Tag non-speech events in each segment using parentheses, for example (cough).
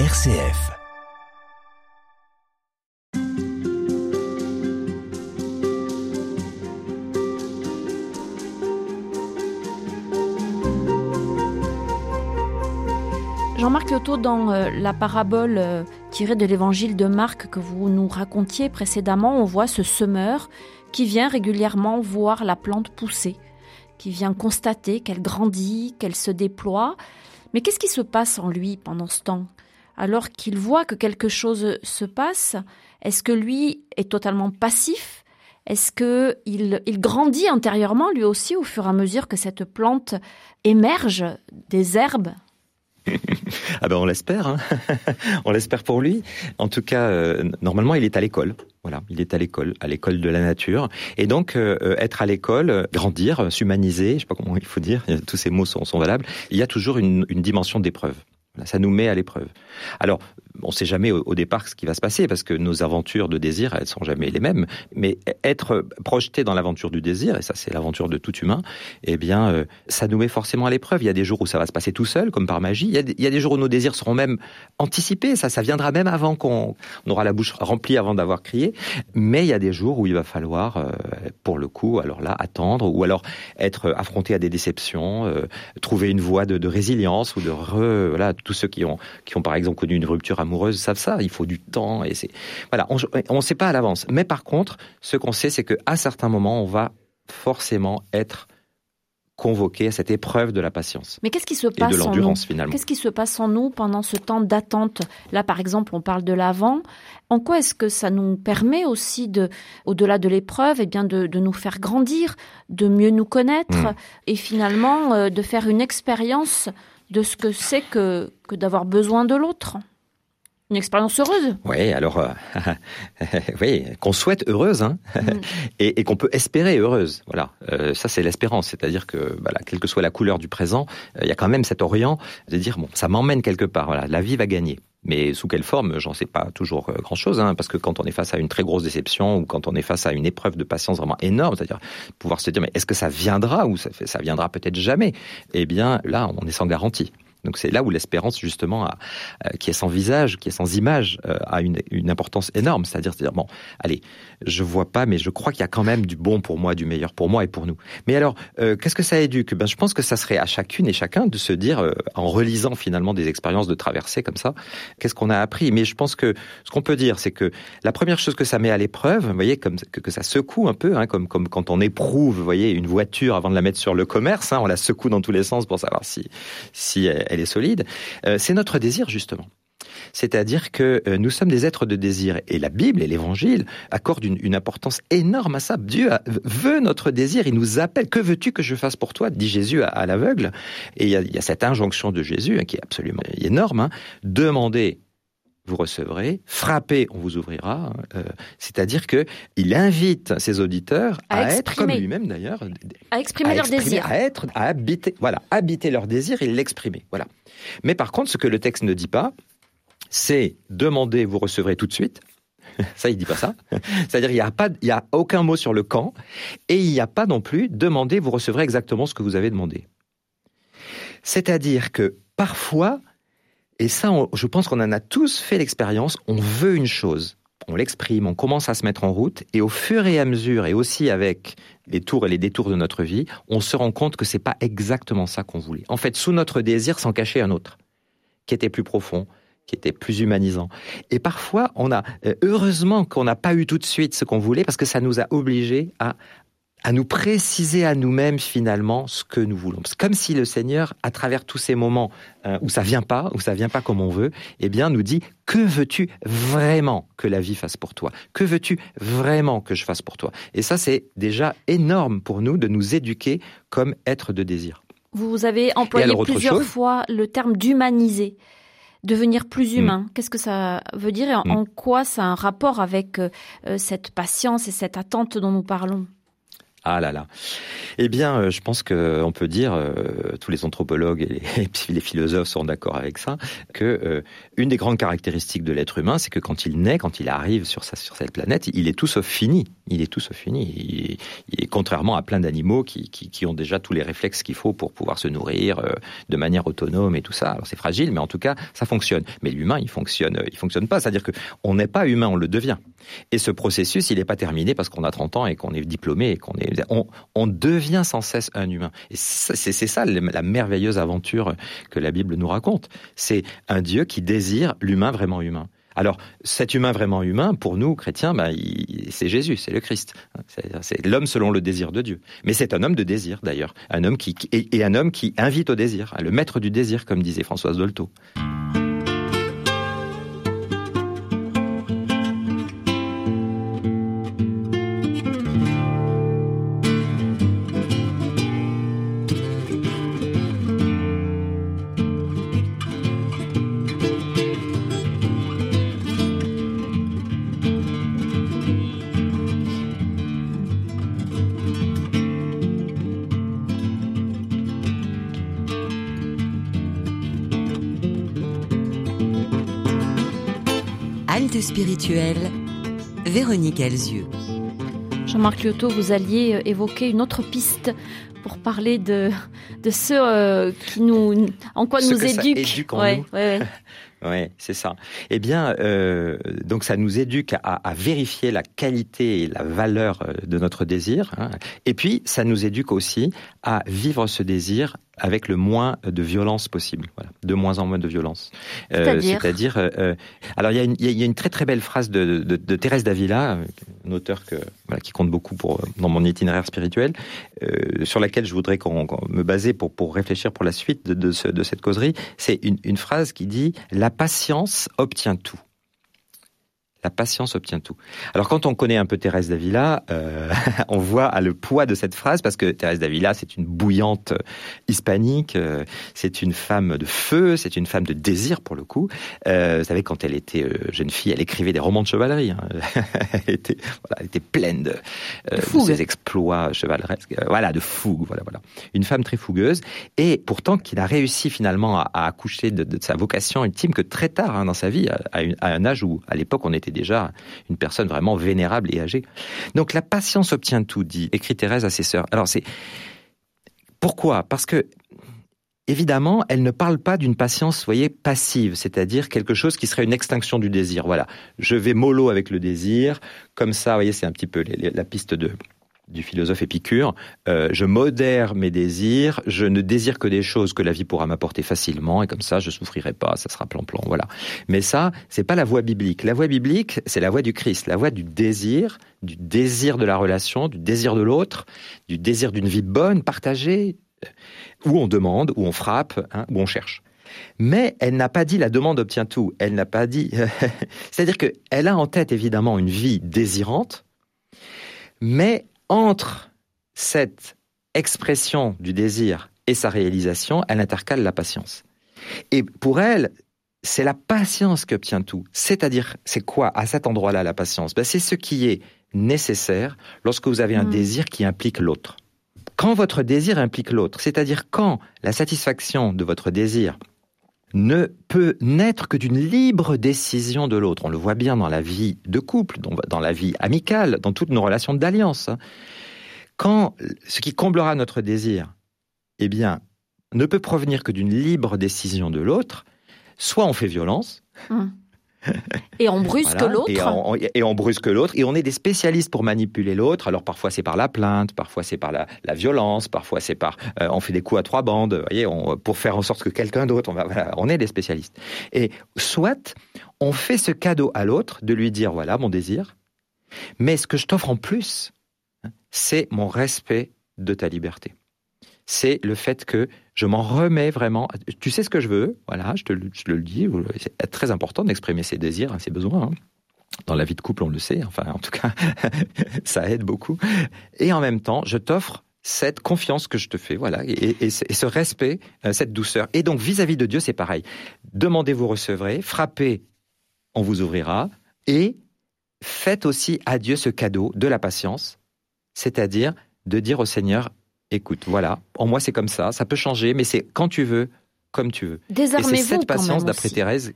RCF. Jean-Marc Lyoto, dans euh, la parabole euh, tirée de l'évangile de Marc que vous nous racontiez précédemment, on voit ce semeur qui vient régulièrement voir la plante pousser, qui vient constater qu'elle grandit, qu'elle se déploie. Mais qu'est-ce qui se passe en lui pendant ce temps? Alors qu'il voit que quelque chose se passe, est-ce que lui est totalement passif? Est-ce que il, grandit intérieurement lui aussi au fur et à mesure que cette plante émerge des herbes? (laughs) Ah ben on l'espère, hein. (laughs) on l'espère pour lui. En tout cas, euh, normalement, il est à l'école. Voilà, il est à l'école, à l'école de la nature. Et donc, euh, être à l'école, grandir, s'humaniser, je sais pas comment il faut dire, (laughs) tous ces mots sont, valables, il y a toujours une dimension d'épreuve. Ça nous met à l'épreuve. Alors, on ne sait jamais au, départ ce qui va se passer parce que nos aventures de désir, elles sont jamais les mêmes. Mais être projeté dans l'aventure du désir, et ça c'est l'aventure de tout humain, eh bien, euh, ça nous met forcément à l'épreuve. Il y a des jours où ça va se passer tout seul, comme par magie. Il y, a, des jours où nos désirs seront même anticipés. Ça, ça viendra même avant qu'on aura la bouche remplie avant d'avoir crié. Mais il y a des jours où il va falloir, euh, pour le coup, alors là, attendre ou alors être affronté à des déceptions, euh, trouver une voie de, de, résilience ou de re, voilà, tous ceux qui ont qui ont par exemple connu une rupture amoureuses savent ça. Il faut du temps et c'est voilà. On ne sait pas à l'avance. Mais par contre, ce qu'on sait, c'est qu'à certains moments, on va forcément être convoqué à cette épreuve de la patience. Mais qu'est-ce qui se passe et de l'endurance finalement Qu'est-ce qui se passe en nous pendant ce temps d'attente? Là, par exemple, on parle de l'avant. En quoi est-ce que ça nous permet aussi de, au-delà de l'épreuve, et eh bien de, de, nous faire grandir, de mieux nous connaître mmh. et finalement euh, de faire une expérience de ce que c'est que, que d'avoir besoin de l'autre une expérience heureuse. Oui, alors, euh, (laughs) oui, qu'on souhaite heureuse, hein, mm. (laughs) et, et qu'on peut espérer heureuse. Voilà, euh, ça c'est l'espérance, c'est-à-dire que, voilà, quelle que soit la couleur du présent, euh, il y a quand même cet orient de dire bon, ça m'emmène quelque part. Voilà, la vie va gagner. Mais sous quelle forme, j'en sais pas toujours euh, grand-chose, hein, parce que quand on est face à une très grosse déception ou quand on est face à une épreuve de patience vraiment énorme, c'est-à-dire pouvoir se dire mais est-ce que ça viendra ou ça, ça viendra peut-être jamais? Eh bien là, on est sans garantie. Donc c'est là où l'espérance justement, euh, qui est sans visage, qui est sans image, euh, a une, importance énorme. C'est-à-dire, c'est-à-dire bon, allez, je vois pas, mais je crois qu'il y a quand même du bon pour moi, du meilleur pour moi et pour nous. Mais alors, euh, qu'est-ce que ça éduque? Ben, je pense que ça serait à chacune et chacun de se dire, en relisant finalement des expériences de traversée comme ça, qu'est-ce qu'on a appris? Mais je pense que ce qu'on peut dire, c'est que la première chose que ça met à l'épreuve, vous voyez, que, ça secoue un peu, hein, comme quand on éprouve, vous voyez, une voiture avant de la mettre sur le commerce, hein, on la secoue dans tous les sens pour savoir si si est solide. Euh, c'est notre désir justement. C'est-à-dire que euh, nous sommes des êtres de désir. Et la Bible et l'Évangile accordent une, importance énorme à ça. Dieu veut notre désir, il nous appelle. Que veux-tu que je fasse pour toi? dit Jésus à, l'aveugle. Et il y, a, il y, a, cette injonction de Jésus hein, qui est absolument énorme. Hein. Demandez vous recevrez, frappez, on vous ouvrira. Euh, C'est-à-dire que il invite ses auditeurs à, à être comme lui-même d'ailleurs, à exprimer à leur exprimer, désir, à être, à habiter, voilà, habiter leur désir et l'exprimer. Voilà. Mais par contre, ce que le texte ne dit pas, c'est demander, vous recevrez tout de suite. (laughs) Ça, il dit pas ça. (laughs) C'est-à-dire, il n'y a pas, il y a aucun mot sur le quand, et il n'y a pas non plus demander, vous recevrez exactement ce que vous avez demandé. C'est-à-dire que parfois, et ça, je pense qu'on en a tous fait l'expérience, on veut une chose, on l'exprime, on commence à se mettre en route, et au fur et à mesure, et aussi avec les tours et les détours de notre vie, on se rend compte que c'est pas exactement ça qu'on voulait. En fait, sous notre désir s'en cachait un autre, qui était plus profond, qui était plus humanisant. Et parfois, on a euh, heureusement qu'on n'a pas eu tout de suite ce qu'on voulait parce que ça nous a obligés à à nous préciser à nous-mêmes finalement ce que nous voulons. C'est comme si le Seigneur, à travers tous ces moments euh, où ça vient pas, où ça vient pas comme on veut, eh bien, nous dit que veux-tu vraiment que la vie fasse pour toi? Que veux-tu vraiment que je fasse pour toi? Et ça, c'est déjà énorme pour nous de nous éduquer comme être de désir. Vous avez employé alors, plusieurs chose? fois le terme d'humaniser devenir plus humain. Mmh. Qu'est-ce que ça veut dire et en, mmh. en, quoi ça a un rapport avec euh, cette patience et cette attente dont nous parlons? Ah là là. Eh bien, euh, je pense qu'on peut dire, euh, tous les anthropologues et (laughs) les, philosophes sont d'accord avec ça, que euh, une des grandes caractéristiques de l'être humain, c'est que quand il naît, quand il arrive sur, cette planète, il est tout sauf fini. Il est tout sauf fini. Contrairement à plein d'animaux qui, qui, ont déjà tous les réflexes qu'il faut pour pouvoir se nourrir de manière autonome et tout ça. Alors c'est fragile, mais en tout cas, ça fonctionne. Mais l'humain, il fonctionne, il fonctionne pas. C'est-à-dire que on n'est pas humain, on le devient. Et ce processus, il n'est pas terminé parce qu'on a 30 ans et qu'on est diplômé et qu'on est on, devient sans cesse un humain. Et c'est ça la merveilleuse aventure que la Bible nous raconte. C'est un Dieu qui désire l'humain vraiment humain. Alors, cet humain vraiment humain, pour nous, chrétiens, bah, c'est Jésus, c'est le Christ. C'est l'homme selon le désir de Dieu. Mais c'est un homme de désir, d'ailleurs. Un homme qui, et, un homme qui invite au désir, le maître du désir, comme disait Françoise Dolto. Spirituelle, Véronique Elzieux. Jean-Marc Lyoto, vous alliez euh, évoquer une autre piste pour parler de, de ce euh, qui nous, en quoi nous éduque. Oui, (laughs) c'est ça. Eh bien, euh, donc ça nous éduque à, vérifier la qualité et la valeur de notre désir. Hein. Et puis, ça nous éduque aussi à vivre ce désir avec le moins de violence possible, voilà, de moins en moins de violence. Euh, c'est-à-dire, euh, euh, alors il y, a une, il y, a une très très belle phrase de, de, de Thérèse d'Avila, auteure que, voilà, qui compte beaucoup pour dans mon itinéraire spirituel, euh, sur laquelle je voudrais qu'on, me baser pour pour réfléchir pour la suite de, de, ce, de cette causerie. C'est une, une phrase qui dit la patience obtient tout. La patience obtient tout. Alors quand on connaît un peu Thérèse d'Avila, euh, (laughs) on voit le poids de cette phrase parce que Thérèse d'Avila, c'est une bouillante hispanique, euh, c'est une femme de feu, c'est une femme de désir pour le coup. Euh, vous savez, quand elle était jeune fille, elle écrivait des romans de chevalerie. Hein. (laughs) elle, était, voilà, elle était pleine de, de, ses exploits chevaleresques. voilà, de fougue. Voilà, voilà. Une femme très fougueuse et pourtant qu'il a réussi finalement à, accoucher de, de, sa vocation ultime que très tard hein, dans sa vie, à, à un âge où à l'époque on était déjà une personne vraiment vénérable et âgée. Donc la patience obtient tout, dit, écrit Thérèse à ses sœurs. Alors c'est pourquoi? Parce que Évidemment, elle ne parle pas d'une patience, voyez, passive, c'est-à-dire quelque chose qui serait une extinction du désir. Voilà, je vais mollo avec le désir, comme ça, voyez, c'est un petit peu la piste de, du philosophe Épicure, euh, je modère mes désirs, je ne désire que des choses que la vie pourra m'apporter facilement, et comme ça, je souffrirai pas, ça sera plan-plan, voilà. Mais ça, c'est pas la voie biblique. La voie biblique, c'est la voie du Christ, la voie du désir, du désir de la relation, du désir de l'autre, du désir d'une vie bonne, partagée, euh, où on demande, où on frappe, hein, où on cherche. Mais elle n'a pas dit la demande obtient tout. Elle n'a pas dit. (laughs) C'est-à-dire qu'elle a en tête évidemment une vie désirante, mais entre cette expression du désir et sa réalisation, elle intercale la patience. Et pour elle, c'est la patience qui obtient tout. C'est-à-dire, c'est quoi à cet endroit-là la patience? Ben, C'est ce qui est nécessaire lorsque vous avez un mm. désir qui implique l'autre. Quand votre désir implique l'autre, c'est-à-dire quand la satisfaction de votre désir ne peut naître que d'une libre décision de l'autre. On le voit bien dans la vie de couple, dans la vie amicale, dans toutes nos relations d'alliance. Quand ce qui comblera notre désir, eh bien, ne peut provenir que d'une libre décision de l'autre, soit on fait violence, hum. Et on brusque l'autre. Et, on brusque l'autre. Et on est des spécialistes pour manipuler l'autre. Alors parfois c'est par la plainte, parfois c'est par la, violence, parfois c'est par euh, on fait des coups à trois bandes. Voyez, pour faire en sorte que quelqu'un d'autre, on, on est des spécialistes. Et soit on fait ce cadeau à l'autre de lui dire voilà mon désir, mais ce que je t'offre en plus, hein, c'est mon respect de ta liberté c'est le fait que je m'en remets vraiment. Tu sais ce que je veux, voilà, je te, le dis. C'est très important d'exprimer ses désirs, hein, ses besoins. Hein. Dans la vie de couple, on le sait. Enfin, en tout cas, (laughs) ça aide beaucoup. Et en même temps, je t'offre cette confiance que je te fais, voilà, et, ce respect, euh, cette douceur. Et donc, vis-à-vis de Dieu, c'est pareil. Demandez, vous recevrez. Frappez, on vous ouvrira. Et faites aussi à Dieu ce cadeau de la patience, c'est-à-dire de dire au Seigneur, écoute, voilà, en moi c'est comme ça, ça peut changer, mais c'est quand tu veux, comme tu veux. Désarmez-vous. Et c'est cette patience, d'après Thérèse.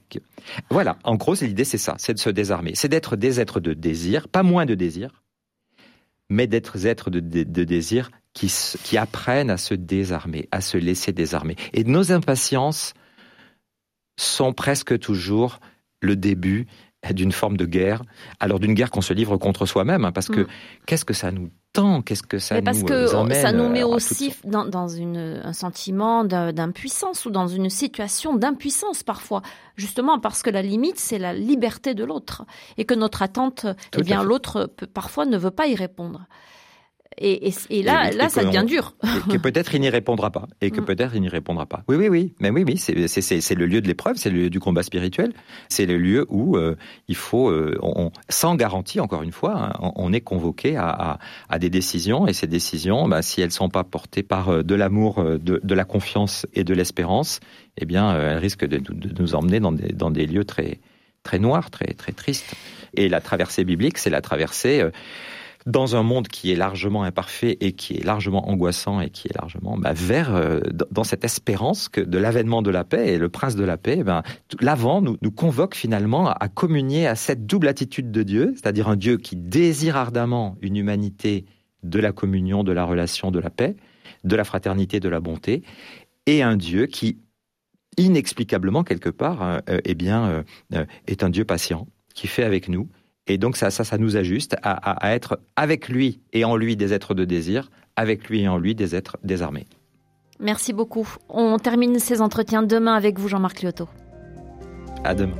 Voilà, en gros, l'idée c'est ça, c'est de se désarmer, c'est d'être des êtres de désir, pas moins de désir, mais d'être des êtres de, désir qui, qui apprennent à se désarmer, à se laisser désarmer. Et nos impatiences sont presque toujours le début d'une forme de guerre, alors d'une guerre qu'on se livre contre soi-même, hein, parce que mm. qu'est-ce que ça nous qu'est-ce que ça Mais parce nous que euh, ça nous met aussi dans, dans une, un sentiment d'impuissance ou dans une situation d'impuissance parfois, justement parce que la limite c'est la liberté de l'autre. Et que notre attente, eh bien l'autre parfois ne veut pas y répondre. Et, là, là, ça devient dur. (laughs) que peut-être il n'y répondra pas. Et que mm. peut-être il n'y répondra pas. Oui, oui, oui. Mais oui, oui, c'est le lieu de l'épreuve, c'est le lieu du combat spirituel. C'est le lieu où euh, il faut, euh, on, sans garantie, encore une fois, hein, on, est convoqué à, à, des décisions. Et ces décisions, bah, si elles ne sont pas portées par euh, de l'amour, de, de, la confiance et de l'espérance, eh bien, elles risquent de, de, nous emmener dans des, dans des lieux très, très noirs, très, très tristes. Et la traversée biblique, c'est la traversée dans un monde qui est largement imparfait et qui est largement angoissant et qui est largement bah, vers euh, dans cette espérance que de l'avènement de la paix et le prince de la paix, ben, l'avant nous, nous convoque finalement à communier à cette double attitude de Dieu, c'est-à-dire un Dieu qui désire ardemment une humanité de la communion, de la relation, de la paix, de la fraternité, de la bonté, et un Dieu qui inexplicablement quelque part, euh, eh bien, euh, est un Dieu patient qui fait avec nous et donc ça, ça, ça nous ajuste à, être avec lui et en lui des êtres de désir, avec lui et en lui des êtres désarmés. Merci beaucoup. On termine ces entretiens demain avec vous, Jean-Marc Lyoto. À demain.